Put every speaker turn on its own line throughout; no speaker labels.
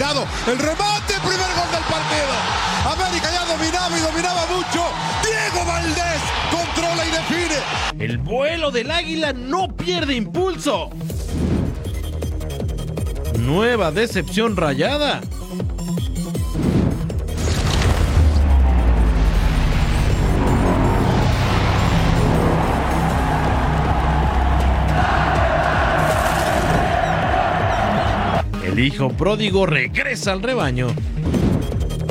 El remate, primer gol del partido. América ya dominaba y dominaba mucho. Diego Valdés controla y define.
El vuelo del águila no pierde impulso. Nueva decepción rayada. El hijo pródigo regresa al rebaño.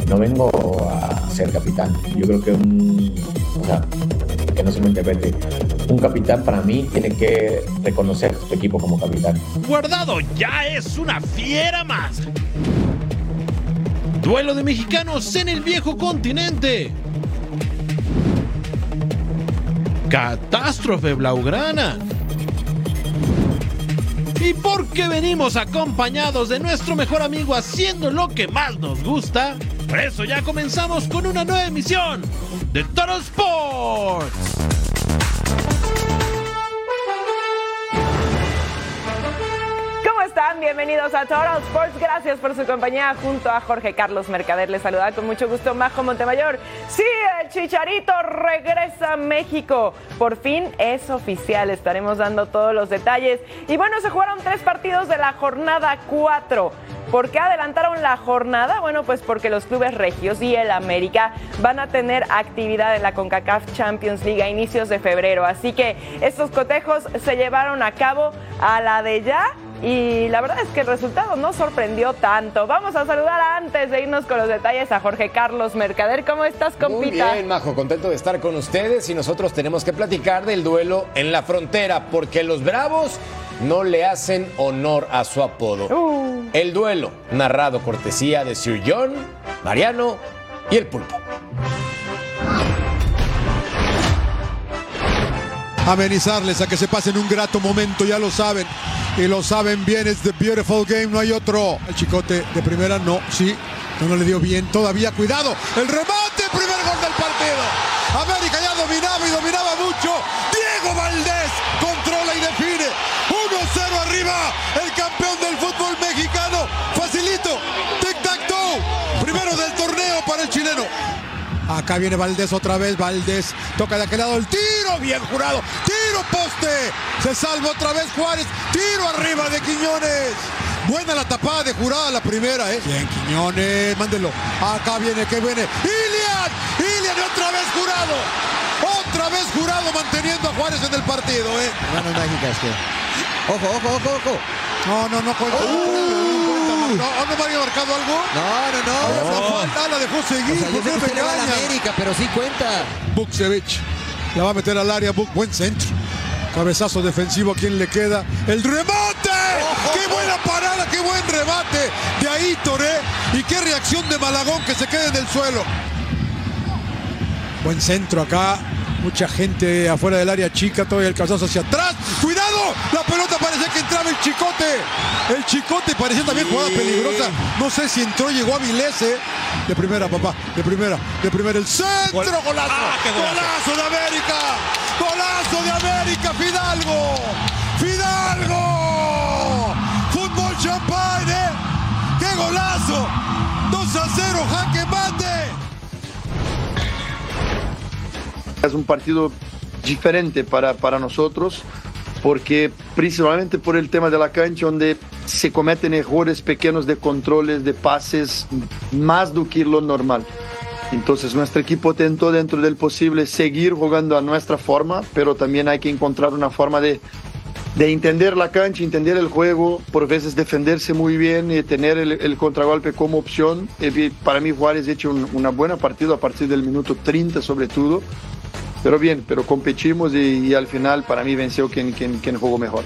no vengo a ser capitán. Yo creo que un, o sea, que no se me interprete. Un capitán para mí tiene que reconocer su equipo como capitán.
Guardado ya es una fiera más. Duelo de mexicanos en el viejo continente. Catástrofe blaugrana. Y porque venimos acompañados de nuestro mejor amigo haciendo lo que más nos gusta, por eso ya comenzamos con una nueva emisión de Total Sports.
Bienvenidos a Total Sports. Gracias por su compañía junto a Jorge Carlos Mercader. Les saluda con mucho gusto Majo Montemayor. Sí, el Chicharito regresa a México. Por fin es oficial. Estaremos dando todos los detalles. Y bueno, se jugaron tres partidos de la jornada 4. ¿Por qué adelantaron la jornada? Bueno, pues porque los clubes regios y el América van a tener actividad en la CONCACAF Champions League a inicios de febrero. Así que estos cotejos se llevaron a cabo a la de ya y la verdad es que el resultado no sorprendió tanto. Vamos a saludar antes de irnos con los detalles a Jorge Carlos Mercader. ¿Cómo estás, compita?
Muy bien, Majo, contento de estar con ustedes y nosotros tenemos que platicar del duelo en la frontera porque los Bravos no le hacen honor a su apodo.
Uh.
El duelo, narrado cortesía de Sir John, Mariano y el Pulpo.
Amenizarles a que se pasen un grato momento, ya lo saben. Y lo saben bien, es The Beautiful Game, no hay otro. El chicote de primera, no, sí. No, no le dio bien todavía, cuidado. El remate, primer gol del partido. América ya dominaba y dominaba mucho. Diego Valdés controla y define. 1-0 arriba, el campeón del fútbol mexicano. Facilito, tic-tac-toe. Primero del torneo para el chileno. Acá viene Valdés otra vez. Valdés toca de aquel lado el tiro. Bien jurado. Tiro poste. Se salva otra vez Juárez. Tiro arriba de Quiñones. Buena la tapada de jurada la primera, ¿eh? Bien, Quiñones. Mándelo. Acá viene, que viene. Ilian. Ilian y otra vez jurado. Otra vez jurado manteniendo a Juárez en el partido, ¿eh?
Manos mágicas que. Ojo, ojo, ojo, ojo.
No, no, no cuenta. No, cuenta, no, ¿No me había marcado algo?
No, no, no.
Falta la dejó seguir.
O sea, yo
¿por
sé
qué
que usted le va a la
engañan?
América, pero sí cuenta.
Buksevich. La va a meter al área. Buk, buen centro. Cabezazo defensivo. ¿A quién le queda? ¡El remate! ¡Qué buena parada! ¡Qué buen remate! De ahí Toré. Y qué reacción de Malagón que se quede en el suelo. Buen centro acá. Mucha gente afuera del área chica. Todavía el cabezazo hacia atrás. ¡Cuidado! La pelota parecía que entraba el chicote. El chicote parecía también jugada peligrosa. No sé si entró, llegó a Vilese. De primera, papá. De primera. De primera. El centro. Golazo.
¡Ah, golazo!
Golazo de América. Golazo de América. Fidalgo.
Es un partido diferente para, para nosotros porque principalmente por el tema de la cancha donde se cometen errores pequeños de controles, de pases, más do que lo normal. Entonces nuestro equipo intentó dentro del posible seguir jugando a nuestra forma, pero también hay que encontrar una forma de, de entender la cancha, entender el juego, por veces defenderse muy bien y tener el, el contragolpe como opción. Y para mí Juárez ha hecho un, una buena partida a partir del minuto 30 sobre todo. Pero bien, pero competimos y, al final para mí venció quien, quien, quien jugó mejor.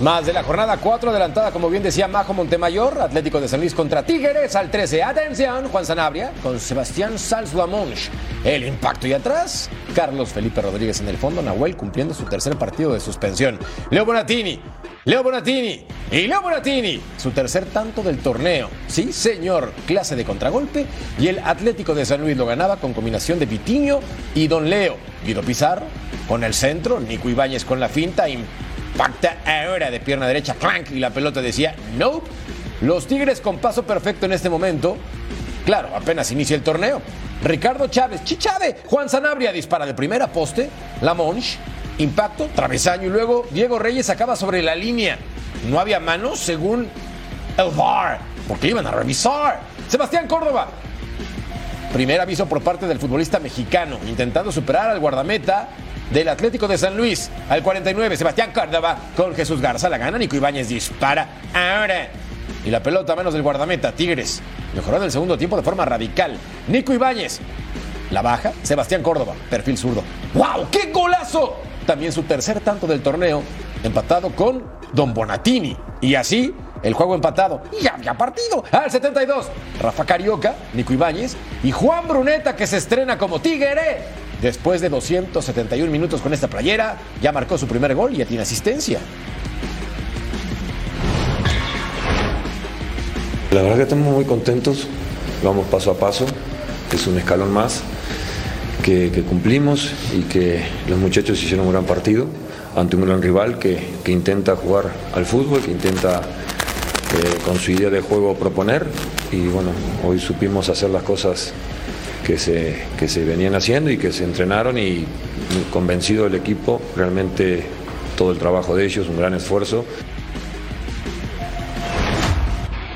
Más de la jornada 4 adelantada, como bien decía Majo Montemayor, Atlético de San Luis contra Tigres al 13. Atención, Juan Sanabria con Sebastián Salzuamonch. El impacto y atrás, Carlos Felipe Rodríguez en el fondo, Nahuel cumpliendo su tercer partido de suspensión. Leo Bonatini, Leo Bonatini y Leo Bonatini, su tercer tanto del torneo. Sí, señor, clase de contragolpe y el Atlético de San Luis lo ganaba con combinación de Vitiño y Don Leo. Guido Pizarro con el centro, Nico Ibáñez con la finta, impacta ahora de pierna derecha, clank, y la pelota decía nope. Los Tigres con paso perfecto en este momento. Claro, apenas inicia el torneo. Ricardo Chávez, Chichave, Juan Sanabria dispara de primera poste, La Monch, impacto, travesaño y luego Diego Reyes acaba sobre la línea. No había manos según el VAR, porque iban a revisar. Sebastián Córdoba. Primer aviso por parte del futbolista mexicano, intentando superar al guardameta del Atlético de San Luis. Al 49, Sebastián Córdoba con Jesús Garza la gana. Nico Ibáñez dispara ahora. Y la pelota a menos del guardameta, Tigres. Mejoró en el segundo tiempo de forma radical. Nico Ibáñez. La baja, Sebastián Córdoba, perfil zurdo. ¡Wow! ¡Qué golazo! También su tercer tanto del torneo, empatado con Don Bonatini. Y así, el juego empatado. Y había partido. Al 72, Rafa Carioca, Nico Ibáñez y Juan Bruneta que se estrena como Tigre. Después de 271 minutos con esta playera, ya marcó su primer gol y ya tiene asistencia.
La verdad que estamos muy contentos, vamos paso a paso, es un escalón más que, cumplimos y que los muchachos hicieron un gran partido ante un gran rival que, que intenta jugar al fútbol, que intenta eh, con su idea de juego proponer y bueno, hoy supimos hacer las cosas que se, que se venían haciendo y que se entrenaron y convencido el equipo, realmente todo el trabajo de ellos, un gran esfuerzo.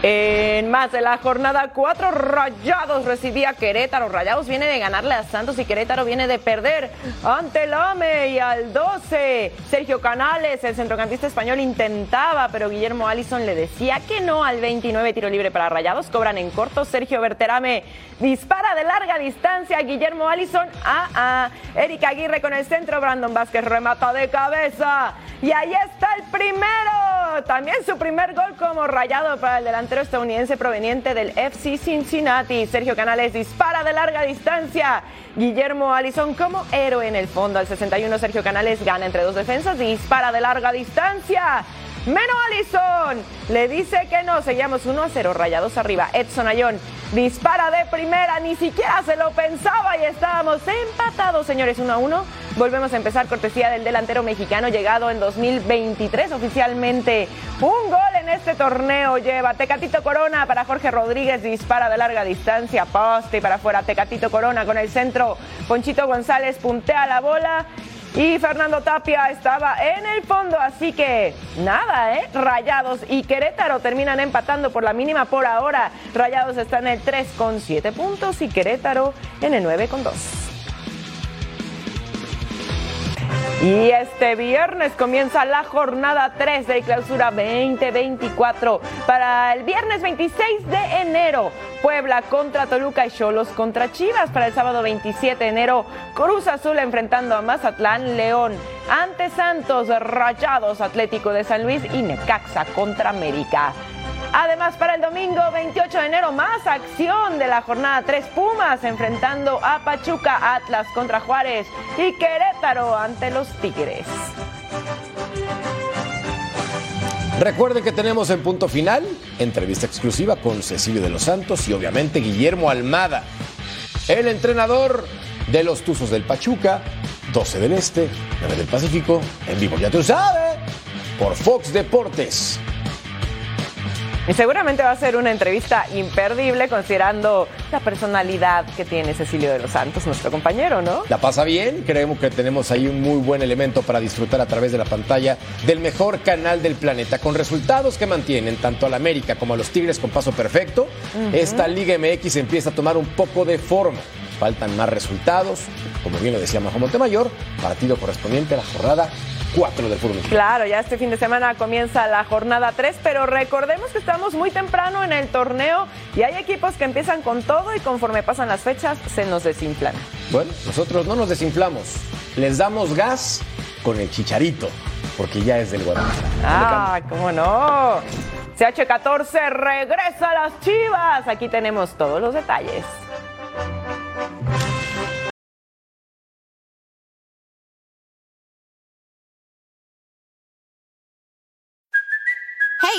En más de la jornada 4, Rayados recibía a Querétaro. Rayados viene de ganarle a Santos y Querétaro viene de perder ante el AME y al 12. Sergio Canales, el centrocampista español, intentaba, pero Guillermo Allison le decía que no al 29 tiro libre para Rayados. Cobran en corto. Sergio Berterame dispara de larga distancia. Guillermo Allison a, a Erika Aguirre con el centro. Brandon Vázquez remata de cabeza. Y ahí está el primero. También su primer gol como rayado para el delantero estadounidense proveniente del FC Cincinnati. Sergio Canales dispara de larga distancia. Guillermo Allison como héroe en el fondo. Al 61 Sergio Canales gana entre dos defensas. Dispara de larga distancia. Meno Allison le dice que no, seguíamos 1 a 0, rayados arriba. Edson Ayón dispara de primera, ni siquiera se lo pensaba y estábamos empatados, señores, 1 a 1. Volvemos a empezar cortesía del delantero mexicano llegado en 2023 oficialmente. Un gol en este torneo lleva Tecatito Corona para Jorge Rodríguez, dispara de larga distancia, poste para afuera Tecatito Corona con el centro. Ponchito González puntea la bola y Fernando Tapia estaba en el fondo, así que nada, ¿eh? Rayados y Querétaro terminan empatando por la mínima por ahora. Rayados está en el 3 con 7 puntos y Querétaro en el 9 con 2. Y este viernes comienza la jornada 3 de clausura 2024. Para el viernes 26 de enero, Puebla contra Toluca y Cholos contra Chivas. Para el sábado 27 de enero, Cruz Azul enfrentando a Mazatlán, León ante Santos, Rayados, Atlético de San Luis y Necaxa contra América. Además, para el domingo 28 de enero, más acción de la jornada 3 Pumas enfrentando a Pachuca, Atlas contra Juárez y Querétaro ante los Tigres.
Recuerden que tenemos en punto final entrevista exclusiva con Cecilio de los Santos y obviamente Guillermo Almada, el entrenador de los Tuzos del Pachuca, 12 del Este, 9 del Pacífico, en vivo, ya tú sabes, por Fox Deportes.
Y seguramente va a ser una entrevista imperdible considerando la personalidad que tiene Cecilio de los Santos, nuestro compañero, ¿no?
La pasa bien, creemos que tenemos ahí un muy buen elemento para disfrutar a través de la pantalla del mejor canal del planeta, con resultados que mantienen tanto a la América como a los Tigres con paso perfecto. Esta Liga MX empieza a tomar un poco de forma. Faltan más resultados, como bien lo decía Majo Montemayor, partido correspondiente a la jornada 4 del fútbol.
Claro, ya este fin de semana comienza la jornada 3, pero recordemos que estamos muy temprano en el torneo y hay equipos que empiezan con todo y conforme pasan las fechas se nos desinflan.
Bueno, nosotros no nos desinflamos, les damos gas con el chicharito, porque ya es del Guadalajara.
Ah, cómo no. CH14 regresa a las Chivas. Aquí tenemos todos los detalles.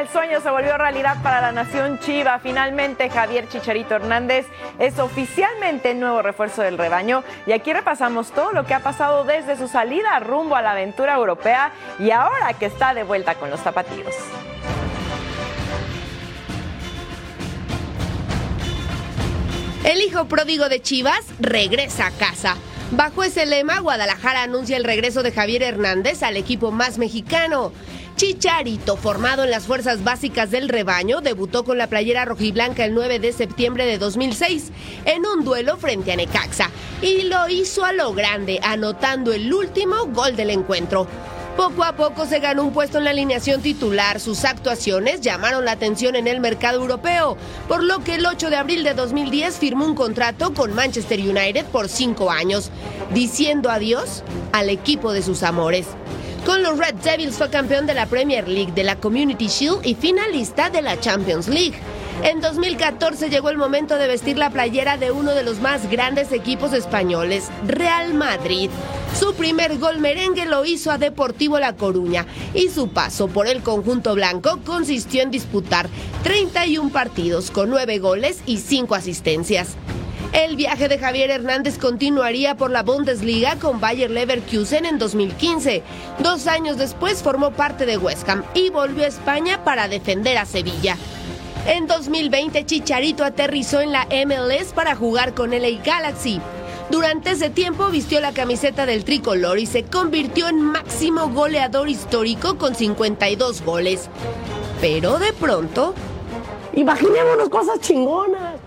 El sueño se volvió realidad para la nación Chiva. Finalmente Javier Chicharito Hernández es oficialmente el nuevo refuerzo del rebaño. Y aquí repasamos todo lo que ha pasado desde su salida rumbo a la aventura europea y ahora que está de vuelta con los zapatillos.
El hijo pródigo de Chivas regresa a casa. Bajo ese lema, Guadalajara anuncia el regreso de Javier Hernández al equipo más mexicano. Chicharito, formado en las fuerzas básicas del rebaño, debutó con la playera rojiblanca el 9 de septiembre de 2006 en un duelo frente a Necaxa y lo hizo a lo grande, anotando el último gol del encuentro. Poco a poco se ganó un puesto en la alineación titular. Sus actuaciones llamaron la atención en el mercado europeo, por lo que el 8 de abril de 2010 firmó un contrato con Manchester United por cinco años, diciendo adiós al equipo de sus amores. Con los Red Devils fue campeón de la Premier League, de la Community Shield y finalista de la Champions League. En 2014 llegó el momento de vestir la playera de uno de los más grandes equipos españoles, Real Madrid. Su primer gol merengue lo hizo a Deportivo La Coruña y su paso por el conjunto blanco consistió en disputar 31 partidos con 9 goles y 5 asistencias. El viaje de Javier Hernández continuaría por la Bundesliga con Bayer Leverkusen en 2015. Dos años después formó parte de West Ham y volvió a España para defender a Sevilla. En 2020 Chicharito aterrizó en la MLS para jugar con LA Galaxy. Durante ese tiempo vistió la camiseta del tricolor y se convirtió en máximo goleador histórico con 52 goles. Pero de pronto...
Imaginémonos cosas chingonas.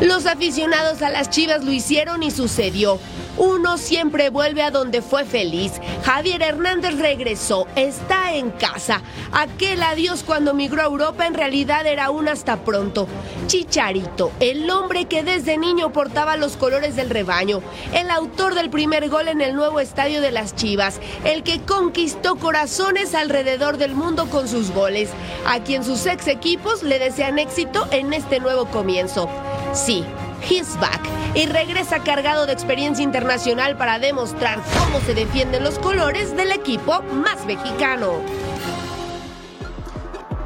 Los aficionados a las Chivas lo hicieron y sucedió. Uno siempre vuelve a donde fue feliz. Javier Hernández regresó, está en casa. Aquel adiós cuando migró a Europa en realidad era un hasta pronto. Chicharito, el hombre que desde niño portaba los colores del rebaño, el autor del primer gol en el nuevo estadio de las Chivas, el que conquistó corazones alrededor del mundo con sus goles, a quien sus ex equipos le desean éxito en este nuevo comienzo. Sí, he's back y regresa cargado de experiencia internacional para demostrar cómo se defienden los colores del equipo más mexicano.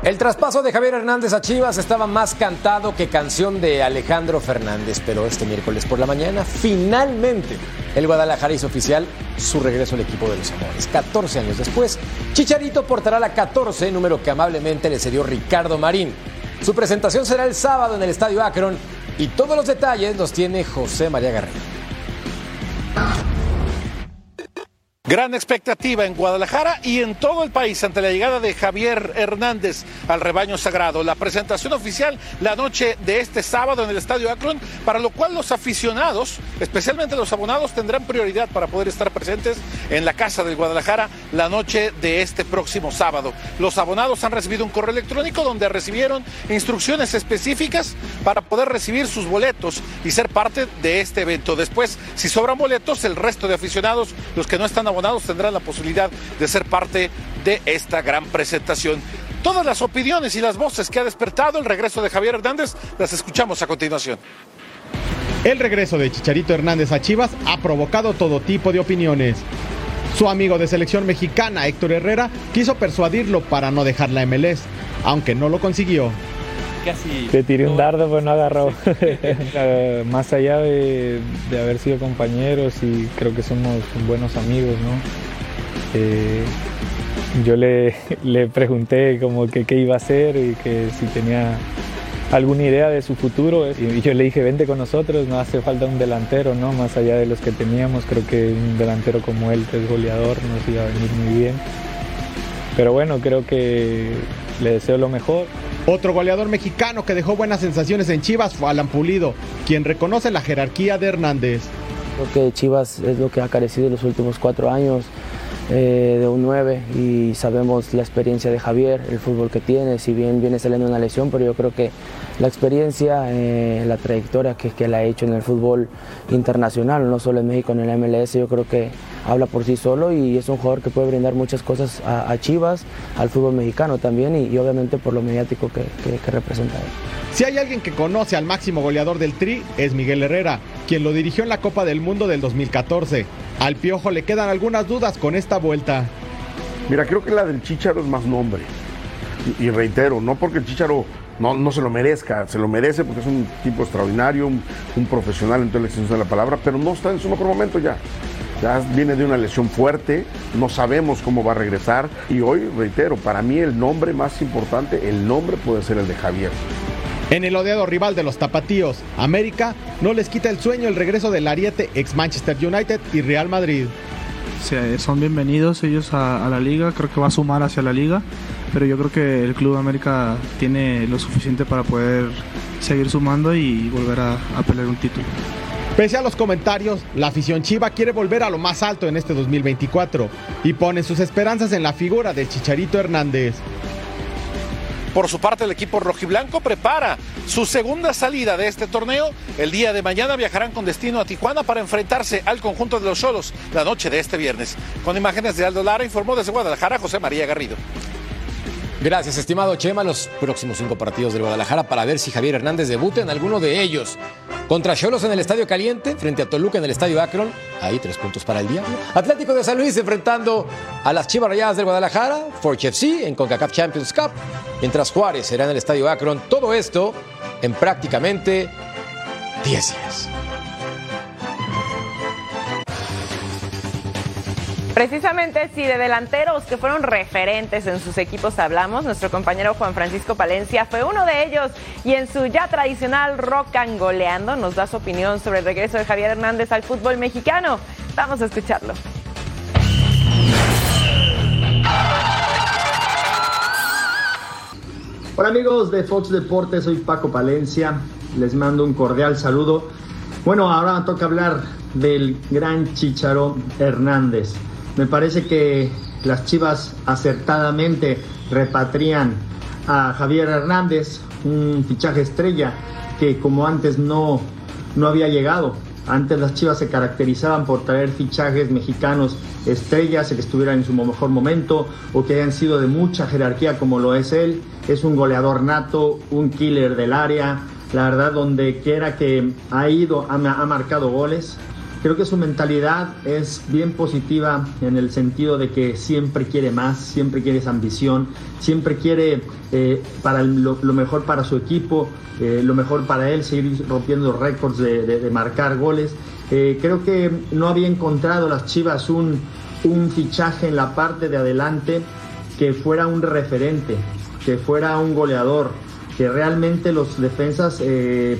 El traspaso de Javier Hernández a Chivas estaba más cantado que canción de Alejandro Fernández, pero este miércoles por la mañana finalmente el Guadalajara hizo oficial su regreso al equipo de los Amores. 14 años después, Chicharito portará la 14, número que amablemente le cedió Ricardo Marín. Su presentación será el sábado en el Estadio Akron y todos los detalles los tiene José María Garrido.
Gran expectativa en Guadalajara y en todo el país ante la llegada de Javier Hernández al rebaño sagrado. La presentación oficial la noche de este sábado en el Estadio Akron, para lo cual los aficionados, especialmente los abonados, tendrán prioridad para poder estar presentes en la Casa del Guadalajara la noche de este próximo sábado. Los abonados han recibido un correo electrónico donde recibieron instrucciones específicas para poder recibir sus boletos y ser parte de este evento. Después, si sobran boletos, el resto de aficionados, los que no están abonados tendrán la posibilidad de ser parte de esta gran presentación. Todas las opiniones y las voces que ha despertado el regreso de Javier Hernández las escuchamos a continuación.
El regreso de Chicharito Hernández a Chivas ha provocado todo tipo de opiniones. Su amigo de selección mexicana, Héctor Herrera, quiso persuadirlo para no dejar la MLS, aunque no lo consiguió.
Casi Te tiré un dardo, pero no agarró. Más allá de, de, haber sido compañeros y creo que somos buenos amigos, ¿no? Eh, yo le, le, pregunté como que qué iba a hacer y que si tenía alguna idea de su futuro y yo le dije vente con nosotros, no hace falta un delantero, ¿no? Más allá de los que teníamos, creo que un delantero como él, que es goleador, nos iba a venir muy bien. Pero bueno, creo que le deseo lo mejor.
Otro goleador mexicano que dejó buenas sensaciones en Chivas fue Alan Pulido, quien reconoce la jerarquía de Hernández.
Creo que Chivas es lo que ha carecido en los últimos cuatro años eh, de un 9 y sabemos la experiencia de Javier, el fútbol que tiene, si bien viene saliendo una lesión, pero yo creo que la experiencia, eh, la trayectoria que, que la ha hecho en el fútbol internacional, no solo en México, en el MLS, yo creo que habla por sí solo y es un jugador que puede brindar muchas cosas a, a Chivas, al fútbol mexicano también y, y obviamente por lo mediático que, que, que representa él.
Si hay alguien que conoce al máximo goleador del Tri, es Miguel Herrera, quien lo dirigió en la Copa del Mundo del 2014. Al Piojo le quedan algunas dudas con esta vuelta.
Mira, creo que la del Chicharo es más nombre. Y, y reitero, no porque el Chicharo no, no, se lo merezca, se lo merece porque es un tipo extraordinario, un, un profesional en toda la extensión de la palabra, pero no está en su mejor momento ya. Ya viene de una lesión fuerte, no sabemos cómo va a regresar y hoy, reitero, para mí el nombre más importante, el nombre puede ser el de Javier.
En el odiado rival de los tapatíos, América, no les quita el sueño el regreso del Ariete ex Manchester United y Real Madrid.
Sí, son bienvenidos ellos a, a, la liga, creo que va a sumar hacia la liga, pero yo creo que el Club América tiene lo suficiente para poder seguir sumando y volver a, a pelear un título.
Pese a los comentarios, la afición chiva quiere volver a lo más alto en este 2024 y pone sus esperanzas en la figura de Chicharito Hernández.
Por su parte, el equipo rojiblanco prepara su segunda salida de este torneo. El día de mañana viajarán con destino a Tijuana para enfrentarse al conjunto de los solos la noche de este viernes. Con imágenes de Aldo Lara, informó desde Guadalajara José María Garrido.
Gracias, estimado Chema. Los próximos cinco partidos del Guadalajara para ver si Javier Hernández debuta en alguno de ellos. Contra Cholos en el Estadio Caliente, frente a Toluca en el Estadio Akron. Ahí tres puntos para el Diablo. Atlético de San Luis enfrentando a las Chivas Rayadas del Guadalajara. Forge FC en CONCACAF Champions Cup. Mientras Juárez será en el Estadio Akron. Todo esto en prácticamente 10 días.
Precisamente si de delanteros que fueron referentes en sus equipos hablamos, nuestro compañero Juan Francisco Palencia fue uno de ellos y en su ya tradicional rock and goleando nos da su opinión sobre el regreso de Javier Hernández al fútbol mexicano. Vamos a escucharlo.
Hola amigos de Fox Deportes, soy Paco Palencia, les mando un cordial saludo. Bueno, ahora toca hablar del gran Chicharo Hernández. Me parece que las Chivas acertadamente repatrian a Javier Hernández, un fichaje estrella que como antes no, no había llegado. Antes las Chivas se caracterizaban por traer fichajes mexicanos estrellas que estuvieran en su mejor momento o que hayan sido de mucha jerarquía como lo es él. Es un goleador nato, un killer del área. La verdad, donde quiera que ha ido, ha marcado goles. Creo que su mentalidad es bien positiva en el sentido de que siempre quiere más, siempre quiere esa ambición, siempre quiere eh, para lo, mejor para su equipo, eh, lo mejor para él, seguir rompiendo récords de, de, marcar goles. Eh, creo que no había encontrado las Chivas un fichaje en la parte de adelante que fuera un referente, que fuera un goleador, que realmente los defensas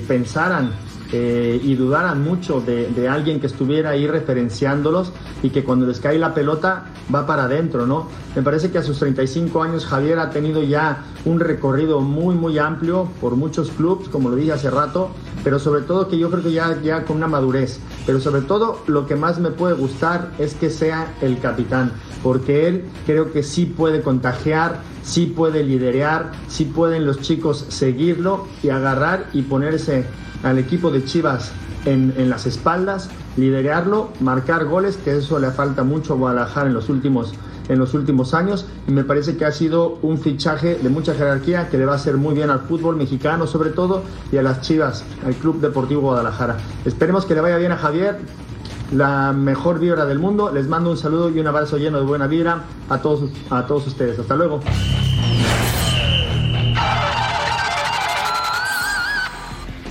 pensaran eh, y dudaran mucho de, alguien que estuviera ahí referenciándolos y que cuando les cae la pelota va para adentro, ¿no? Me parece que a sus 35 años Javier ha tenido ya un recorrido muy, muy amplio por muchos clubes, como lo dije hace rato, pero sobre todo que yo creo que ya, ya con una madurez. Pero sobre todo lo que más me puede gustar es que sea el capitán, porque él creo que sí puede contagiar, sí puede liderar, sí pueden los chicos seguirlo y agarrar y ponerse al equipo de Chivas en, las espaldas, liderarlo, marcar goles, que eso le falta mucho a Guadalajara en los últimos en los últimos años y me parece que ha sido un fichaje de mucha jerarquía que le va a hacer muy bien al fútbol mexicano sobre todo y a las Chivas, al Club Deportivo Guadalajara. Esperemos que le vaya bien a Javier, la mejor vibra del mundo. Les mando un saludo y un abrazo lleno de buena vibra a todos, a todos ustedes. Hasta luego.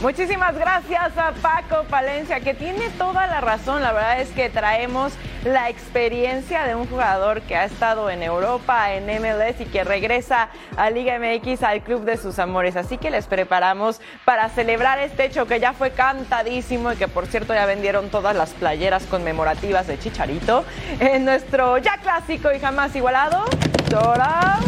Muchísimas gracias a Paco Palencia, que tiene toda la razón. La verdad es que traemos la experiencia de un jugador que ha estado en Europa, en MLS y que regresa a Liga MX al club de sus amores. Así que les preparamos para celebrar este hecho que ya fue cantadísimo y que por cierto ya vendieron todas las playeras conmemorativas de Chicharito en nuestro ya clásico y jamás igualado. Tora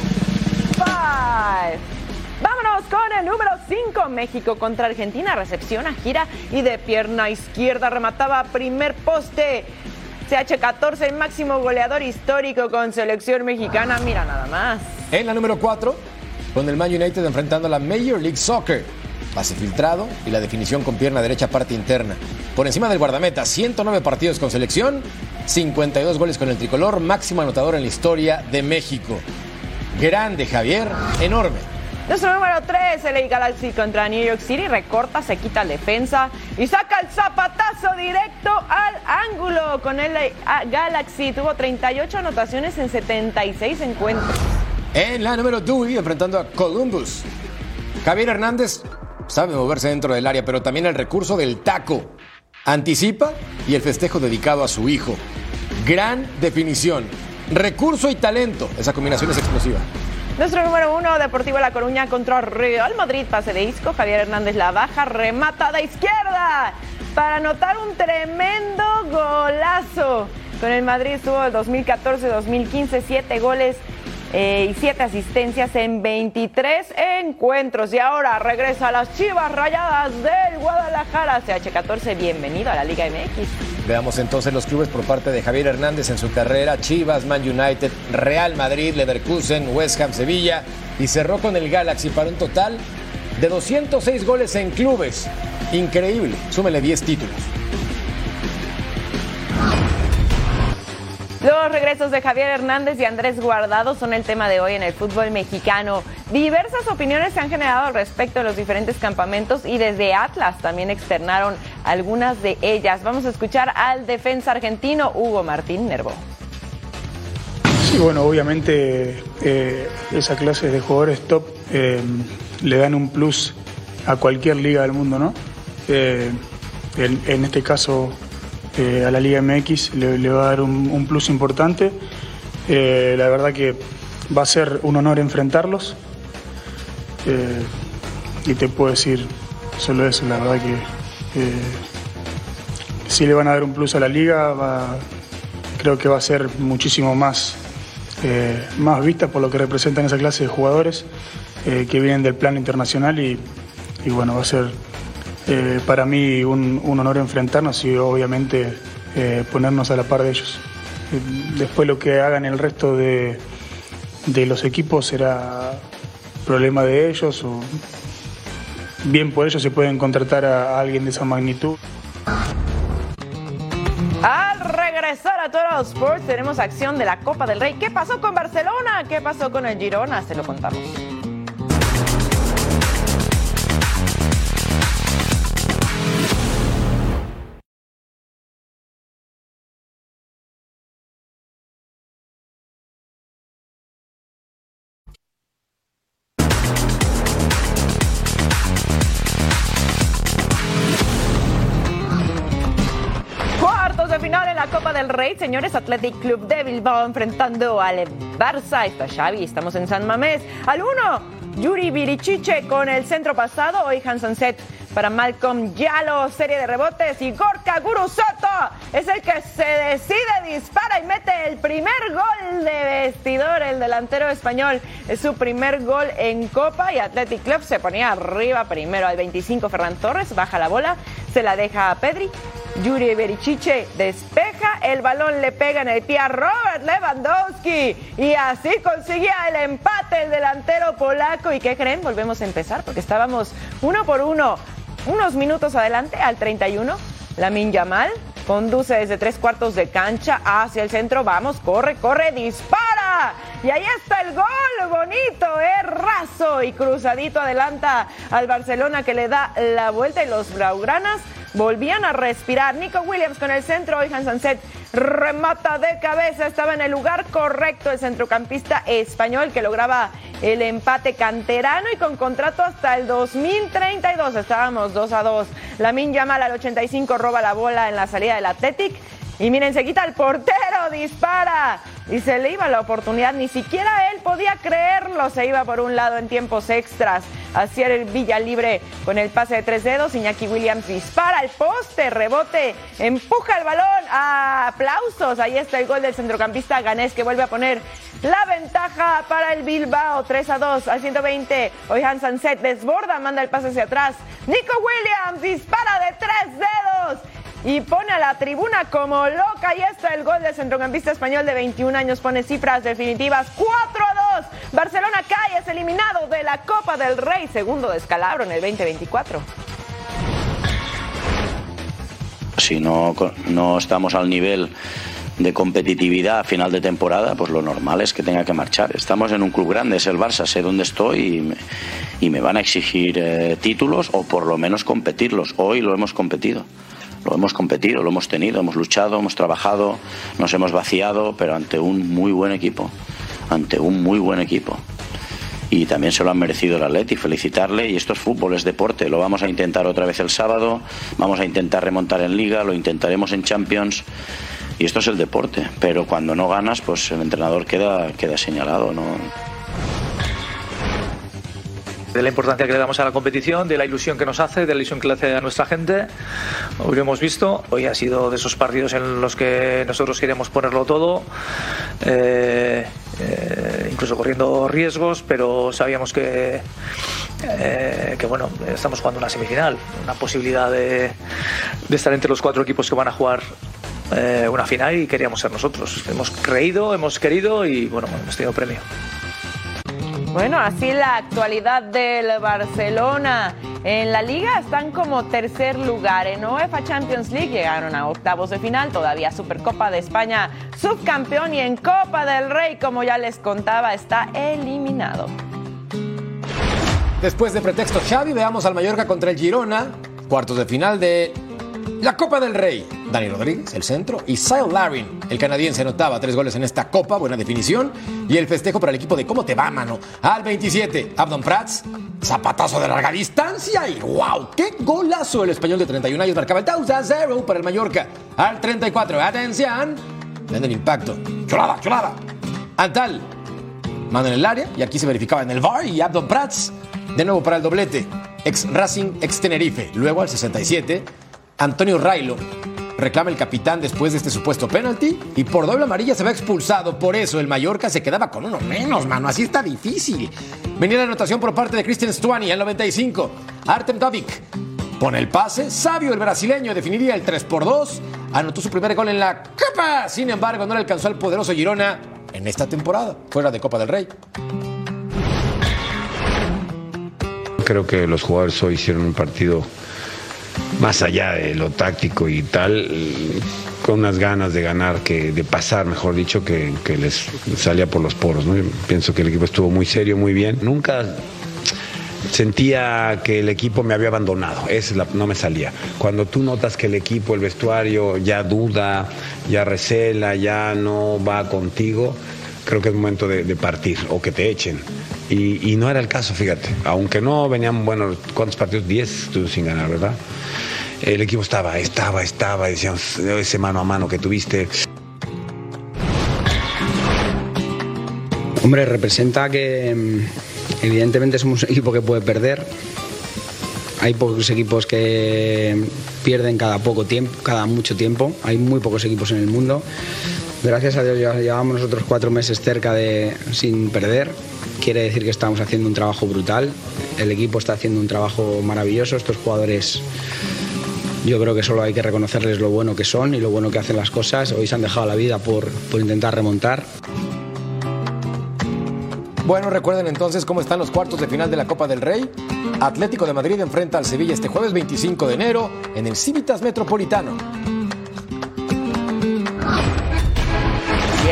Five. Vámonos con el número 5. México contra Argentina. Recepción a gira y de pierna izquierda remataba primer poste. CH14, el máximo goleador histórico con selección mexicana. Mira nada más.
En la número 4, con el Man United enfrentando a la Major League Soccer. Pase filtrado y la definición con pierna derecha parte interna. Por encima del guardameta, 109 partidos con selección, 52 goles con el tricolor, máximo anotador en la historia de México. Grande Javier, enorme.
Nuestro número 3, LA Galaxy contra New York City, recorta, se quita la defensa y saca el zapatazo directo al ángulo con el Galaxy. Tuvo 38 anotaciones en 76 encuentros.
En la número 2, enfrentando a Columbus. Javier Hernández sabe moverse dentro del área, pero también el recurso del taco. Anticipa y el festejo dedicado a su hijo. Gran definición. Recurso y talento. Esa combinación es explosiva.
Nuestro número uno, Deportivo La Coruña contra Real Madrid, pase de Isco, Javier Hernández la baja, remata de izquierda para anotar un tremendo golazo. Con el Madrid estuvo el 2014-2015, siete goles eh, y siete asistencias en 23 encuentros. Y ahora regresa a las Chivas Rayadas del Guadalajara. CH14, bienvenido a la Liga MX.
Veamos entonces los clubes por parte de Javier Hernández en su carrera. Chivas, Man United, Real Madrid, Leverkusen, West Ham, Sevilla. Y cerró con el Galaxy para un total de 206 goles en clubes. Increíble. Súmele 10 títulos.
Los regresos de Javier Hernández y Andrés Guardado son el tema de hoy en el fútbol mexicano. Diversas opiniones se han generado al respecto en los diferentes campamentos y desde Atlas también externaron algunas de ellas. Vamos a escuchar al defensa argentino Hugo Martín Nervo.
Sí, bueno, obviamente eh, esa clase de jugadores top eh, le dan un plus a cualquier liga del mundo, ¿no? Eh, en este caso eh, a la Liga MX le, va a dar un, plus importante. Eh, la verdad que va a ser un honor enfrentarlos. Eh, y te puedo decir solo eso, la verdad que eh, sí le van a dar un plus a la liga, creo que va a ser muchísimo más, más vista por lo que representan esa clase de jugadores que vienen del plano internacional y, y bueno, va a ser eh, para mí un, honor enfrentarnos y obviamente eh, ponernos a la par de ellos. Eh, Después lo que hagan el resto de, de los equipos será problema de ellos o bien por ellos se pueden contratar a, alguien de esa magnitud.
Al regresar a Total Sports tenemos acción de la Copa del Rey. ¿Qué pasó con Barcelona? ¿Qué pasó con el Girona? Se lo contamos. Señores. Athletic Club de Bilbao enfrentando al Barça. Está Xavi, estamos en San Mamés. Al uno, Yuri Virichiche con el centro pasado. Hoy Hansen Set para Malcolm Yalo, serie de rebotes y Gorka Gurusoto es el que se decide, dispara y mete el primer gol de vestidor, el delantero español. Es su primer gol en Copa y Athletic Club se ponía arriba primero al 25 Ferran Torres, baja la bola, se la deja a Pedri. Yuri Berichiche despeja, el balón le pega en el pie a Robert Lewandowski y así conseguía el empate el delantero polaco. ¿Y qué creen? Volvemos a empezar porque estábamos uno por uno, unos minutos adelante al 31. Lamin Yamal conduce desde tres cuartos de cancha hacia el centro. Vamos, corre, corre, dispara. Y ahí está el gol, bonito, es raso y cruzadito adelanta al Barcelona que le da la vuelta y los Blaugranas volvían a respirar. Nico Williams con el centro, Johan Sanset remata de cabeza, estaba en el lugar correcto el centrocampista español que lograba el empate canterano y con contrato hasta el 2032. Estábamos 2 a 2. Lamin Yamal al 85 roba la bola en la salida del Athletic. Y miren, se quita el portero, dispara. Y se le iba la oportunidad. Ni siquiera él podía creerlo. Se iba por un lado en tiempos extras. Hacia el Villa Libre con el pase de tres dedos. Iñaki Williams dispara al poste, rebote, empuja el balón. aplausos. Ahí está el gol del centrocampista ganés que vuelve a poner la ventaja para el Bilbao. 3 a 2 al 120. Hoy Sanset desborda, manda el pase hacia atrás. Nico Williams dispara de tres dedos y pone a la tribuna como loca. Y está el gol del centrocampista español de 21 años, pone cifras definitivas 4 a 2. Barcelona cae, es eliminado de la Copa del Rey, segundo descalabro en el 2024.
Si no, no estamos al nivel de competitividad a final de temporada, pues lo normal es que tenga que marchar. Estamos en un club grande, es el Barça, sé dónde estoy y me, y me van a exigir eh, títulos o por lo menos competirlos. Hoy lo hemos competido lo hemos competido, lo hemos tenido, hemos luchado, hemos trabajado, nos hemos vaciado, pero ante un muy buen equipo, ante un muy buen equipo. Y también se lo han merecido el Atleti, felicitarle. Y esto es fútbol, es deporte. Lo vamos a intentar otra vez el sábado, vamos a intentar remontar en Liga, lo intentaremos en Champions. Y esto es el deporte. Pero cuando no ganas, pues el entrenador queda, queda señalado. ¿no?
De la importancia que le damos a la competición, de la ilusión que nos hace, de la ilusión que le hace a nuestra gente. Hoy lo hemos visto, hoy ha sido de esos partidos en los que nosotros queremos ponerlo todo, eh, eh, incluso corriendo riesgos, pero sabíamos que, eh, que bueno, estamos jugando una semifinal, una posibilidad de, de estar entre los cuatro equipos que van a jugar una final y queríamos ser nosotros. Hemos creído, hemos querido y bueno, hemos tenido premio.
Bueno, así la actualidad del Barcelona. En la liga están como tercer lugar. En UEFA Champions League llegaron a octavos de final, todavía Supercopa de España subcampeón y en Copa del Rey, como ya les contaba, está eliminado.
Después de pretexto Xavi, veamos al Mallorca contra el Girona, cuartos de final de la Copa del Rey. Dani Rodríguez, el centro, y Sile Larin, el canadiense, anotaba tres goles en esta Copa, buena definición. Y el festejo para el equipo de ¿Cómo te va, mano? Al 27, Abdon Prats, zapatazo de larga distancia y ¡wow! ¡Qué golazo! El español de 31 años marcaba el 2 a 0 para el Mallorca. Al 34, atención, ven el impacto. ¡Chulada, chulada! Antal, mano en el área, y aquí se verificaba en el VAR, y Abdon Prats, de nuevo para el doblete. Ex Racing, ex Tenerife. Luego al 67, Antonio Railo reclama el capitán después de este supuesto penalti y por doble amarilla se va expulsado. Por eso el Mallorca se quedaba con uno menos, mano. Así está difícil. Venía la anotación por parte de Christian Stuani al 95. Artem Dovic pone el pase. Sabio, el brasileño, definiría el 3 por 2. Anotó su primer gol en la Copa. Sin embargo, no le alcanzó al poderoso Girona en esta temporada, fuera de Copa del Rey.
Creo que los jugadores hoy hicieron un partido más allá de lo táctico y tal, con unas ganas de ganar, que, de pasar, mejor dicho, que, les salía por los poros. ¿no? pienso que el equipo estuvo muy serio, muy bien. Nunca sentía que el equipo me había abandonado, es no me salía. Cuando tú notas que el equipo, el vestuario ya duda, ya recela, ya no va contigo, creo que es momento de, partir o que te echen. Y, no era el caso, fíjate. Aunque no venían, bueno, ¿cuántos partidos? Diez sin ganar, ¿verdad? el equipo estaba, estaba, estaba, decíamos, ese mano a mano que tuviste.
Hombre, representa que mm, evidentemente somos un equipo que puede perder
hay pocos equipos que pierden cada poco tiempo, cada mucho tiempo. Hay muy pocos equipos en el mundo. Gracias a Dios llevamos nosotros cuatro meses cerca de sin perder. Quiere decir que estamos haciendo un trabajo brutal. El equipo está haciendo un trabajo maravilloso. Estos jugadores yo creo que solo hay que reconocerles lo bueno que son y lo bueno que hacen las cosas. Hoy se han dejado la vida por, por intentar remontar.
Bueno, recuerden entonces cómo están los cuartos de final de la Copa del Rey. Atlético de Madrid enfrenta al Sevilla este jueves 25 de enero en el Civitas Metropolitano.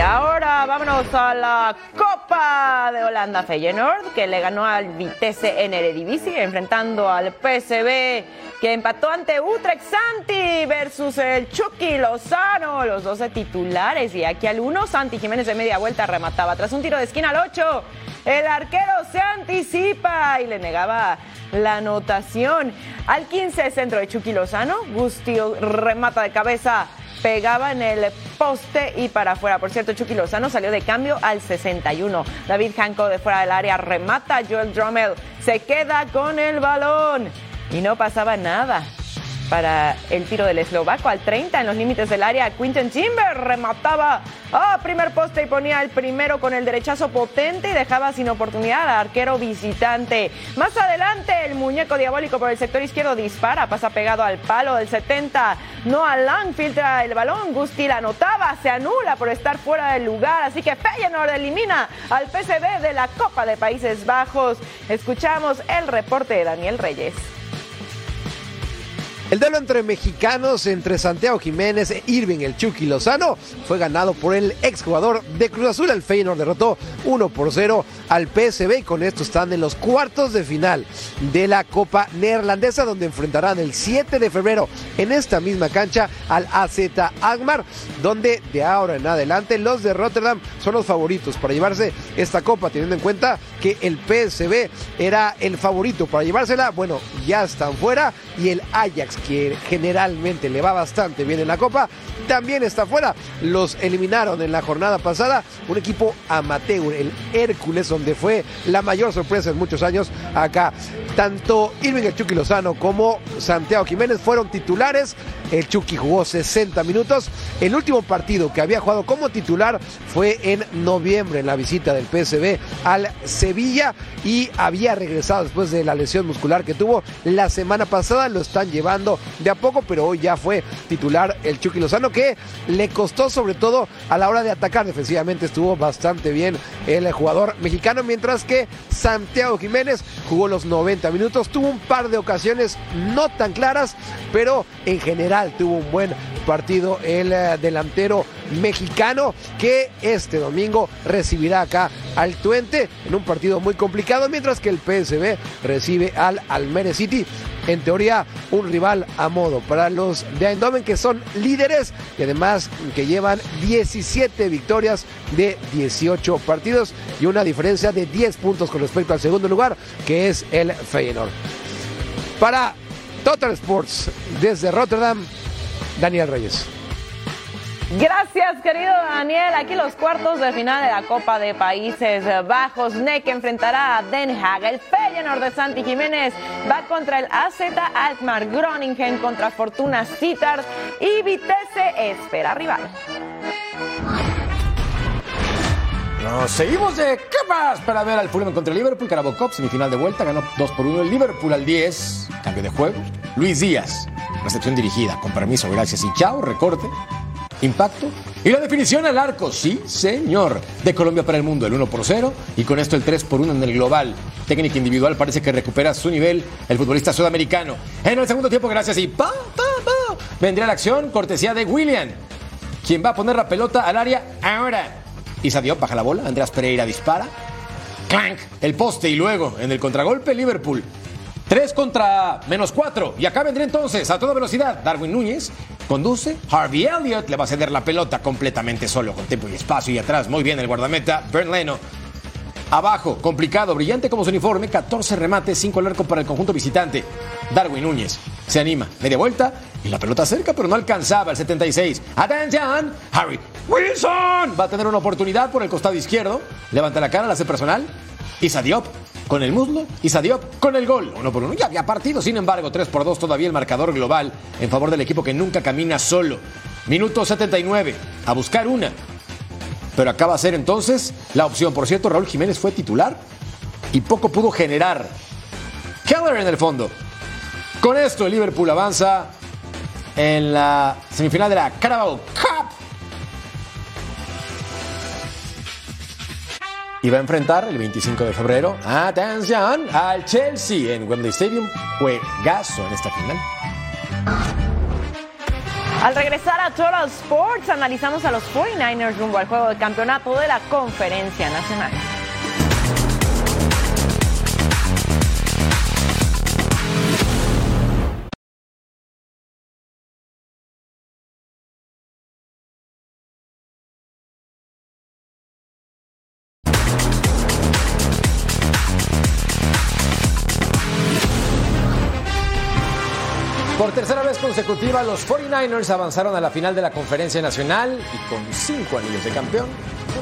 Ahora vámonos a la Copa de Holanda Feyenoord, que le ganó al Vitesse en Eredivisie, enfrentando al PSV, que empató ante Utrecht Santi versus el Chucky Lozano, los 12 titulares. Y aquí al 1, Santi Jiménez de media vuelta remataba. Tras un tiro de esquina al 8, el arquero se anticipa y le negaba la anotación. Al 15, centro de Chucky Lozano, Gustio remata de cabeza pegaba en el poste y para afuera. Por cierto, Chucky Lozano salió de cambio al 61. David Hanco de fuera del área remata. Joel Drummel se queda con el balón. Y no pasaba nada para el tiro del eslovaco al 30 en los límites del área. Quinton Timber remataba a primer poste y ponía el primero con el derechazo potente y dejaba sin oportunidad al arquero visitante. Más adelante, el muñeco diabólico por el sector izquierdo dispara, pasa pegado al palo del 70. Noah Lang filtra el balón. Gusti la anotaba, se anula por estar fuera del lugar. Así que Feyenoord elimina al PSV de la Copa de Países Bajos. Escuchamos el reporte de Daniel Reyes.
El duelo entre mexicanos, entre Santiago Jiménez e Irving el Chucky Lozano, fue ganado por el exjugador de Cruz Azul. El Feyenoord derrotó 1 por 0 al PSV y con esto están en los cuartos de final de la Copa Neerlandesa, donde enfrentarán el 7 de febrero en esta misma cancha al AZ Alkmaar, donde de ahora en adelante los de Rotterdam son los favoritos para llevarse esta copa, teniendo en cuenta que el PSV era el favorito para llevársela. Bueno, ya están fuera y el Ajax que generalmente le va bastante bien en la Copa, también está fuera. Los eliminaron en la jornada pasada un equipo amateur, el Hércules, donde fue la mayor sorpresa en muchos años acá. Tanto Irving el Chucky Lozano como Santiago Jiménez fueron titulares. El Chucky jugó 60 minutos. El último partido que había jugado como titular fue en noviembre en la visita del PSV al Sevilla y había regresado después de la lesión muscular que tuvo la semana pasada. Lo están llevando de a poco, pero hoy ya fue titular el Chucky Lozano que le costó sobre todo a la hora de atacar defensivamente. Estuvo bastante bien el jugador mexicano, mientras que Santiago Jiménez jugó los 90 minutos. Tuvo un par de ocasiones no tan claras, pero en general tuvo un buen partido el eh, delantero mexicano que este domingo recibirá acá al Tuente en un partido muy complicado, mientras que el PSV recibe al Almere City. En teoría, un rival a modo para los de Eindhoven que son líderes y además que llevan 17 victorias de 18 partidos y una diferencia de 10 puntos con respecto al segundo lugar que es el Feyenoord. Para Total Sports desde Rotterdam, Daniel Reyes.
Gracias, querido Daniel. Aquí los cuartos de final de la Copa de Países Bajos. NEC enfrentará a Den Haag. El Feyenoord de Santi Jiménez va contra el AZ Alkmaar. Groningen contra Fortuna Sittard. Y Vitesse espera rival.
Nos seguimos de capas para ver al Fulham contra el Liverpool. Carabao Cup, semifinal de vuelta, ganó 2 por 1 el Liverpool al 10. Cambio de juego. Luis Díaz, recepción dirigida, con permiso, gracias y chao, recorte. Impacto. Y la definición al arco, sí, señor. De Colombia para el mundo, el 1 por 0. Y con esto el 3 por 1 en el global. Técnica individual parece que recupera su nivel el futbolista sudamericano. En el segundo tiempo, gracias y pa, pa, pa. Vendrá la acción, cortesía de William. Quien va a poner la pelota al área ahora. Isa Diop baja la bola, Andrés Pereira dispara. Clank, el poste y luego en el contragolpe Liverpool. 3 contra menos 4. Y acá vendría entonces a toda velocidad Darwin Núñez. Conduce. Harvey Elliott le va a ceder la pelota completamente solo, con tiempo y espacio. Y atrás, muy bien el guardameta Bernd Leno. Abajo, complicado, brillante como su uniforme, 14 remates, 5 al arco para el conjunto visitante. Darwin Núñez se anima, media vuelta y la pelota cerca, pero no alcanzaba el 76. Atención, Harry Wilson va a tener una oportunidad por el costado izquierdo. Levanta la cara, la hace personal. Isa Diop con el muslo y Sadio con el gol. Uno por uno ya había partido, sin embargo, 3 por 2 todavía el marcador global en favor del equipo que nunca camina solo. Minuto 79, a buscar una. Pero acaba de ser entonces la opción. Por cierto, Raúl Jiménez fue titular y poco pudo generar. Keller en el fondo. Con esto el Liverpool avanza en la semifinal de la Carabao Cup. Y va a enfrentar el 25 de febrero, atención, al Chelsea en Wembley Stadium. Juegazo en esta final.
Al regresar a Total Sports, analizamos a los 49ers rumbo al juego de campeonato de la Conferencia Nacional.
Consecutiva, los 49ers avanzaron a la final de la Conferencia Nacional y con cinco anillos de campeón,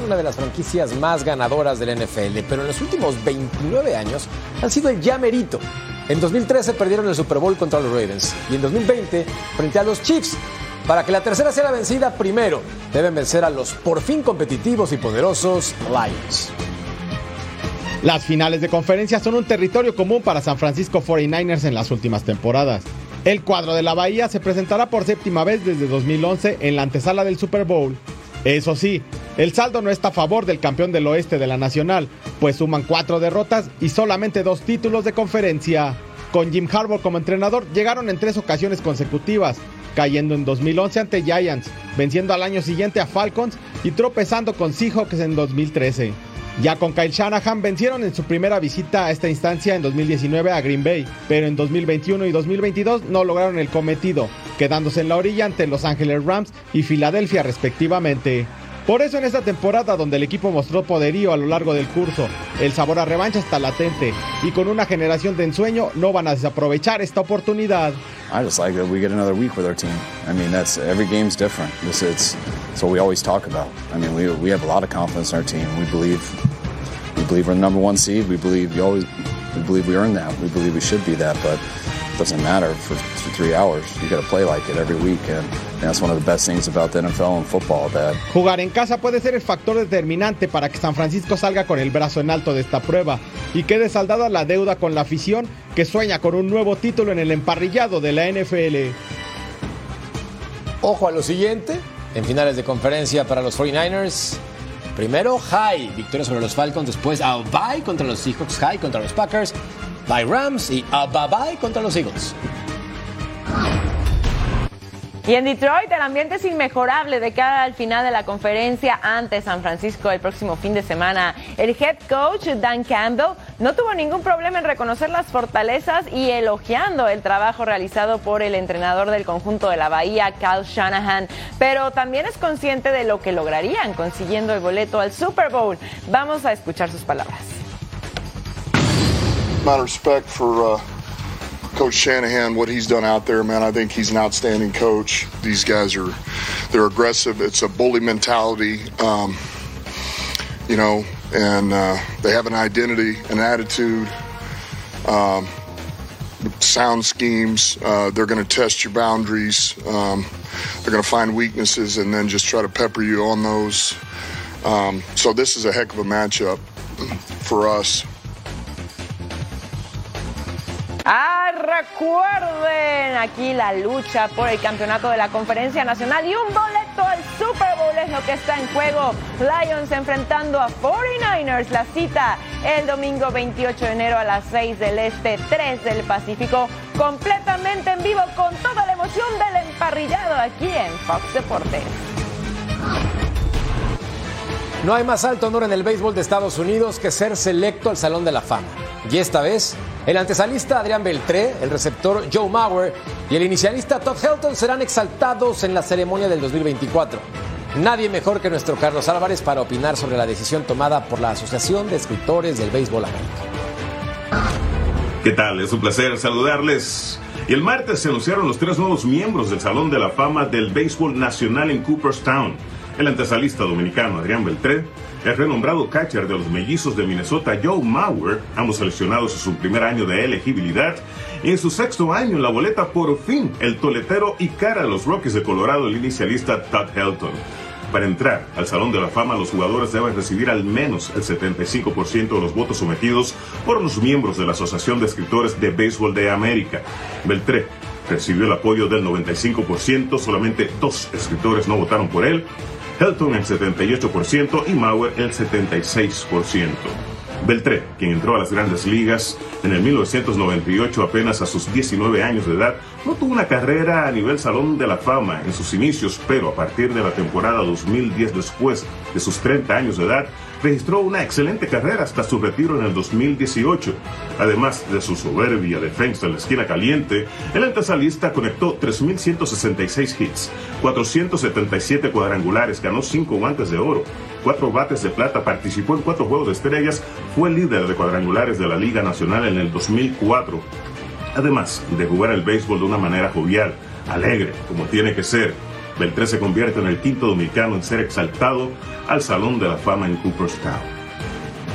una de las franquicias más ganadoras del NFL. Pero en los últimos 29 años han sido el ya merito. En 2013 perdieron el Super Bowl contra los Ravens y en 2020 frente a los Chiefs. Para que la tercera sea la vencida, primero deben vencer a los por fin competitivos y poderosos Lions.
Las finales de conferencia son un territorio común para San Francisco 49ers en las últimas temporadas. El cuadro de la Bahía se presentará por séptima vez desde 2011 en la antesala del Super Bowl. Eso sí, el saldo no está a favor del campeón del oeste de la Nacional, pues suman cuatro derrotas y solamente dos títulos de conferencia. Con Jim Harbaugh como entrenador llegaron en tres ocasiones consecutivas, cayendo en 2011 ante Giants, venciendo al año siguiente a Falcons y tropezando con Seahawks en 2013. Ya con Kyle Shanahan vencieron en su primera visita a esta instancia en 2019 a Green Bay, pero en 2021 y 2022 no lograron el cometido, quedándose en la orilla ante Los Angeles Rams y Filadelfia respectivamente. Por eso en esta temporada donde el equipo mostró poderío a lo largo del curso, el sabor a revancha está latente y con una generación de ensueño no van a desaprovechar esta oportunidad.
I just like that we get another week with our team. I mean, that's every game's different. This it's, it's what we always talk about. I mean, we, we have a lot of confidence in our team. We believe we believe we're the number one seed. We believe we always we believe we earned that. We believe we should be that, but doesn't matter for, for three hours. You got to play like it every week, and, and that's one of the best things about the NFL and football. That
Jugar en casa puede ser el factor determinante para que San Francisco salga con el brazo en alto de esta prueba y quede saldada la deuda con la afición que sueña con un nuevo título en el emparrillado de la NFL.
Ojo a lo siguiente, en finales de conferencia para los 49ers. Primero, high, victoria sobre los Falcons. Después, a bye contra los Seahawks. High contra los Packers. Bye Rams y a bye bye contra los Eagles.
Y en Detroit el ambiente es inmejorable de cara al final de la conferencia ante San Francisco el próximo fin de semana. El head coach Dan Campbell no tuvo ningún problema en reconocer las fortalezas y elogiando el trabajo realizado por el entrenador del conjunto de la Bahía, Cal Shanahan, pero también es consciente de lo que lograrían consiguiendo el boleto al Super Bowl. Vamos a escuchar sus palabras.
Amount of respect for uh, Coach Shanahan, what he's done out there, man. I think he's an outstanding coach. These guys are, they're aggressive. It's a bully mentality, um, you know, and uh, they have an identity, an attitude, um, sound schemes. Uh, they're going to test your boundaries. Um, they're going to find weaknesses and then just try to pepper you on those. Um, so this is a heck of a matchup for us.
Recuerden aquí la lucha por el campeonato de la Conferencia Nacional y un boleto al Super Bowl es lo que está en juego. Lions enfrentando a 49ers. La cita el domingo 28 de enero a las 6 del Este, 3 del Pacífico, completamente en vivo con toda la emoción del emparrillado aquí en Fox Deportes.
No hay más alto honor en el béisbol de Estados Unidos que ser selecto al Salón de la Fama. Y esta vez, el antesalista Adrián Beltré, el receptor Joe Mauer y el inicialista Todd Helton serán exaltados en la ceremonia del 2024. Nadie mejor que nuestro Carlos Álvarez para opinar sobre la decisión tomada por la Asociación de Escritores del Béisbol América.
¿Qué tal? Es un placer saludarles. Y el martes se anunciaron los tres nuevos miembros del Salón de la Fama del Béisbol Nacional en Cooperstown. El antesalista dominicano Adrián Beltré, el renombrado catcher de los mellizos de Minnesota, Joe Mauer, ambos seleccionados en su primer año de elegibilidad, y en su sexto año en la boleta por fin el toletero y cara de los Rockies de Colorado, el inicialista Todd Helton. Para entrar al Salón de la Fama, los jugadores deben recibir al menos el 75% de los votos sometidos por los miembros de la Asociación de Escritores de Béisbol de América. Beltré recibió el apoyo del 95%, solamente dos escritores no votaron por él, Helton el 78% y Mauer el 76%. Beltré, quien entró a las grandes ligas en el 1998 apenas a sus 19 años de edad, no tuvo una carrera a nivel Salón de la Fama en sus inicios, pero a partir de la temporada 2010 después de sus 30 años de edad, registró una excelente carrera hasta su retiro en el 2018. Además de su soberbia defensa en la esquina caliente, el antesalista conectó 3.166 hits, 477 cuadrangulares, ganó 5 guantes de oro, 4 bates de plata, participó en 4 juegos de estrellas, fue líder de cuadrangulares de la Liga Nacional en el 2004. Además de jugar el béisbol de una manera jovial, alegre, como tiene que ser, Beltré se convierte en el quinto dominicano en ser exaltado al Salón de la Fama en Cooperstown.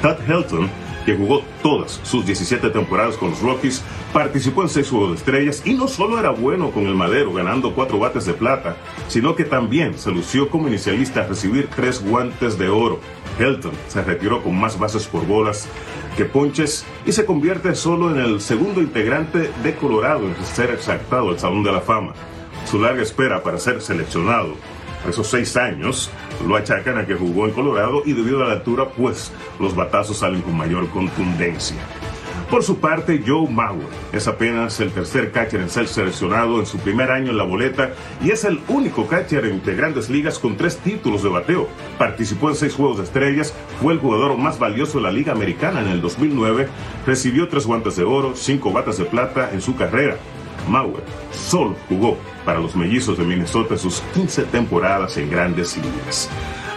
Todd Helton, que jugó todas sus 17 temporadas con los Rockies, participó en seis Juegos de Estrellas y no solo era bueno con el madero ganando cuatro bates de plata, sino que también se lució como inicialista a recibir tres guantes de oro. Helton se retiró con más bases por bolas que ponches y se convierte solo en el segundo integrante de Colorado en ser exaltado al Salón de la Fama. Su larga espera para ser seleccionado esos seis años lo achacan a que jugó en Colorado y debido a la altura, pues los batazos salen con mayor contundencia. Por su parte, Joe Mauer es apenas el tercer catcher en ser seleccionado en su primer año en la boleta y es el único catcher entre grandes ligas con tres títulos de bateo. Participó en seis Juegos de Estrellas, fue el jugador más valioso de la Liga Americana en el 2009, recibió tres guantes de oro, cinco batas de plata en su carrera. Mauer solo jugó para los mellizos de Minnesota sus 15 temporadas en grandes ligas.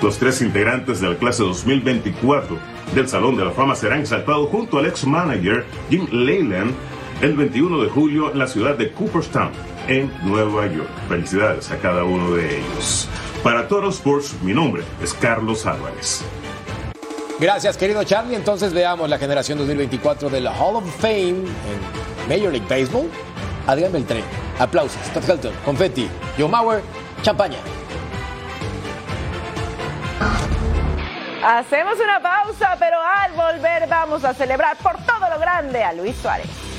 Los tres integrantes de la clase 2024 del Salón de la Fama serán exaltados junto al ex-manager Jim Leyland el 21 de julio en la ciudad de Cooperstown, en Nueva York. Felicidades a cada uno de ellos. Para Toro Sports, mi nombre es Carlos Álvarez.
Gracias, querido Charlie. Entonces veamos la generación 2024 de la Hall of Fame en Major League Baseball. Adrián Beltré. Aplausos. Todd Helton, confetti. Joe Mauer, champaña.
Hacemos una pausa, pero al volver vamos a celebrar por todo lo grande a Luis Suárez.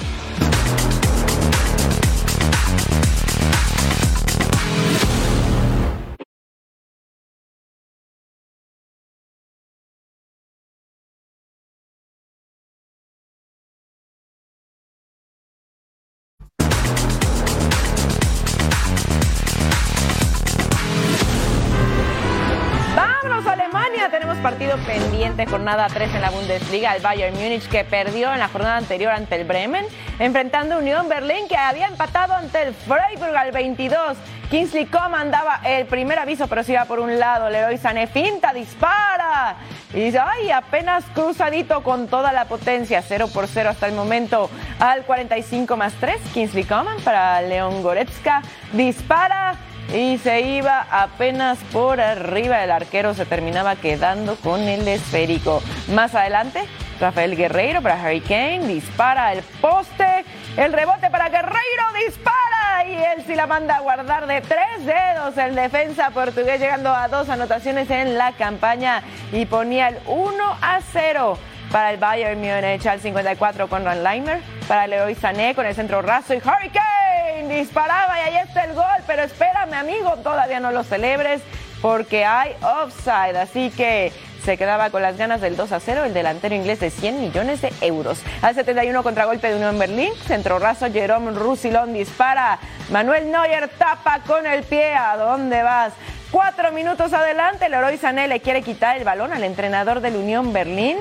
Jornada 3 en la Bundesliga. El Bayern Múnich que perdió en la jornada anterior ante el Bremen, enfrentando a Unión Berlín que había empatado ante el Freiburg al 22. Kingsley Coman daba el primer aviso, pero se iba por un lado. Leroy Sané finta, dispara. Y ay, apenas cruzadito con toda la potencia. 0 por 0 hasta el momento al 45 más 3. Kingsley Coman para León Goretzka. Dispara y se iba apenas por arriba. El arquero se terminaba quedando con el esférico. Más adelante, Rafael Guerreiro para Harry Kane. Dispara el poste. El rebote para Guerreiro. Dispara. Y él sí la manda a guardar de tres dedos. El defensa portugués llegando a dos anotaciones en la campaña. Y ponía el 1 a 0 para el Bayern Múnich al 54 con Ron Leimer, para Leroy Sané con el centro raso y Harry Kane disparaba y ahí está el gol, pero espérame amigo, todavía no lo celebres porque hay offside, así que se quedaba con las ganas del 2 a 0 el delantero inglés de 100 millones de euros. Al 71 contragolpe de Unión Berlín, centro raso, Jerome Roussillon dispara, Manuel Neuer tapa con el pie, ¿a dónde vas? Cuatro minutos adelante, Leroy Sané le quiere quitar el balón al entrenador del Unión Berlín.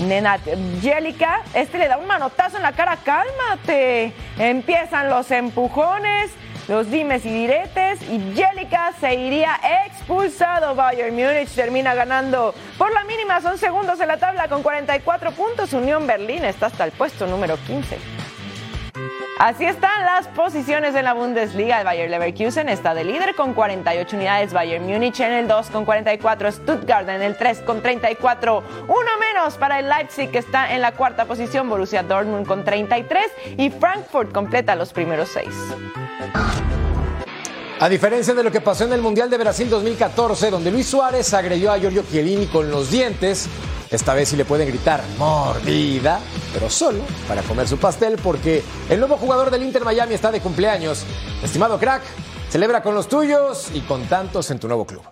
Nenat Jelica, este le da un manotazo en la cara, cálmate. Empiezan los empujones, los dimes y diretes y Jelica se iría expulsado. Bayern Múnich termina ganando por la mínima, son segundos en la tabla con 44 puntos. Unión Berlín está hasta el puesto número 15. Así están las posiciones en la Bundesliga. El Bayer Leverkusen está de líder con 48 unidades, Bayern Múnich en el 2 con 44, Stuttgart en el 3 con 34, uno menos para el Leipzig que está en la cuarta posición, Borussia Dortmund con 33 y Frankfurt completa los primeros seis.
A diferencia de lo que pasó en el Mundial de Brasil 2014, donde Luis Suárez agredió a Giorgio Chiellini con los dientes, esta vez sí le pueden gritar mordida, pero solo para comer su pastel porque el nuevo jugador del Inter Miami está de cumpleaños. Estimado crack, celebra con los tuyos y con tantos en tu nuevo club.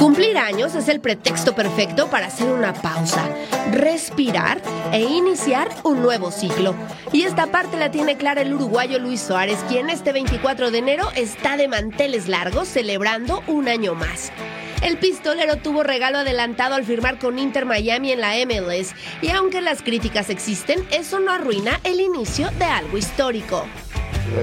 Cumplir años es el pretexto perfecto para hacer una pausa, respirar e iniciar un nuevo ciclo. Y esta parte la tiene clara el uruguayo Luis Suárez, quien este 24 de enero está de manteles largos celebrando un año más. El pistolero tuvo regalo adelantado al firmar con Inter Miami en la MLS y aunque las críticas existen, eso no arruina el inicio de algo histórico.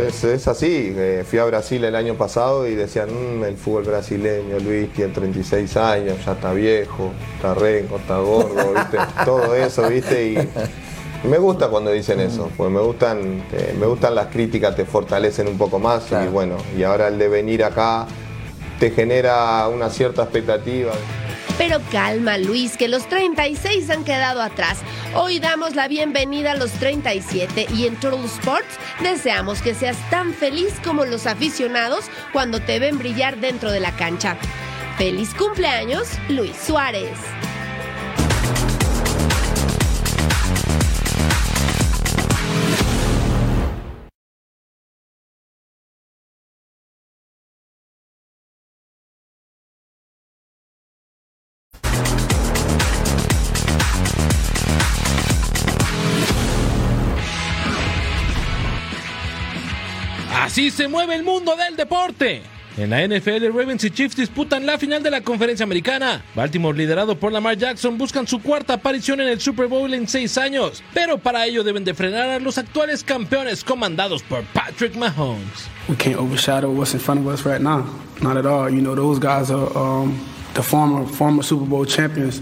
Es, es así, eh, fui a Brasil el año pasado y decían, "Mm, el fútbol brasileño, Luis tiene 36 años, ya está viejo, está renco, está gordo, ¿viste? todo eso, ¿viste? Y me gusta cuando dicen eso, porque me gustan, eh, me gustan las críticas, te fortalecen un poco más y bueno, y ahora el de venir acá te genera una cierta expectativa.
Pero calma Luis, que los 36 han quedado atrás. Hoy damos la bienvenida a los 37 y en Turtle Sports deseamos que seas tan feliz como los aficionados cuando te ven brillar dentro de la cancha. Feliz cumpleaños, Luis Suárez.
Así se mueve el mundo del deporte. En la NFL, Ravens y Chiefs disputan la final de la conferencia americana. Baltimore, liderado por Lamar Jackson, buscan su cuarta aparición en el Super Bowl en seis años, pero para ello deben de frenar a los actuales campeones comandados por Patrick Mahomes.
we can't overshadow what's in front of us right now. Not at all. You know, those guys are um, the former former Super Bowl champions,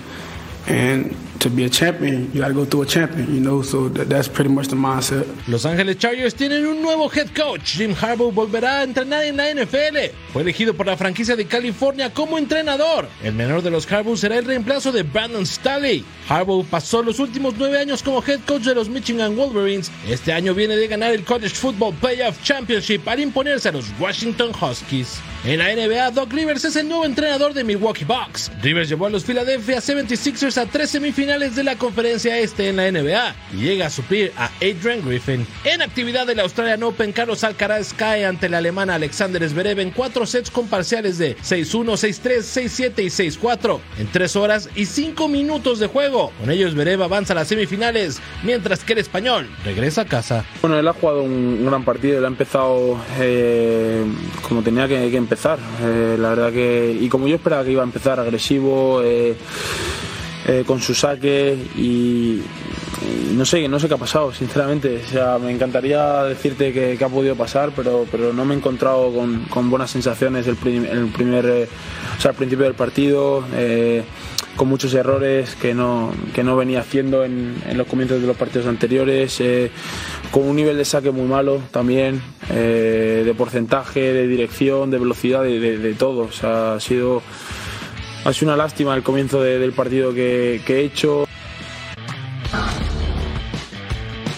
and to be a champion, you got to go through a champion. You know, so that, that's pretty much the mindset.
Los Ángeles Chargers tienen un nuevo head coach. Jim Harbaugh volverá a entrenar en la NFL. Fue elegido por la franquicia de California como entrenador. El menor de los Harbaugh será el reemplazo de Brandon Staley. Harbaugh pasó los últimos nueve años como head coach de los Michigan Wolverines. Este año viene de ganar el College Football Playoff Championship al imponerse a los Washington Huskies. En la NBA, Doc Rivers es el nuevo entrenador de Milwaukee Bucks. Rivers llevó a los Philadelphia 76ers a tres semifinales de la conferencia este en la NBA y llega a suplir a Adrian Griffin. En actividad del Australian Open, Carlos Alcaraz cae ante el alemán Alexander Zverev en cuatro sets con parciales de 6-1, 6-3, 6-7 y 6-4 en tres horas y cinco minutos de juego. Con ello Zverev avanza a las semifinales, mientras que el español regresa a casa.
Bueno, él ha jugado un gran partido, él ha empezado eh, como tenía que, que empezar. Eh, la verdad que, y como yo esperaba que iba a empezar, agresivo, eh, eh, con su saque y, no sé, no sé qué ha pasado, sinceramente. O sea, me encantaría decirte que, ha podido pasar, pero, pero no me he encontrado con, con buenas sensaciones el, prim- el primer, eh, o sea, al principio del partido. eh, con muchos errores que no, que no venía haciendo en, en los comienzos de los partidos anteriores, con un nivel de saque muy malo también, de porcentaje, de dirección, de velocidad, de, de- de todo. Ha sido, ha sido una lástima el comienzo de- del partido que, que he hecho.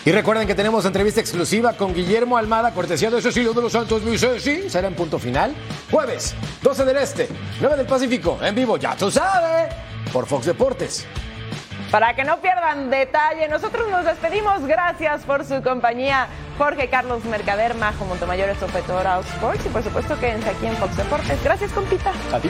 Y recuerden que tenemos entrevista exclusiva con Guillermo Almada, cortesía de Cecilio de los Santos Ceci. Será en punto final. Jueves, 12 del Este, 9 del Pacífico, en vivo, ya tú sabes, por Fox Deportes.
Para que no pierdan detalle, nosotros nos despedimos. Gracias por su compañía. Jorge Carlos Mercader, Majo Montemayor, esto fue Sports. Y por supuesto, quédense aquí en Fox Deportes. Gracias, compita.
A ti.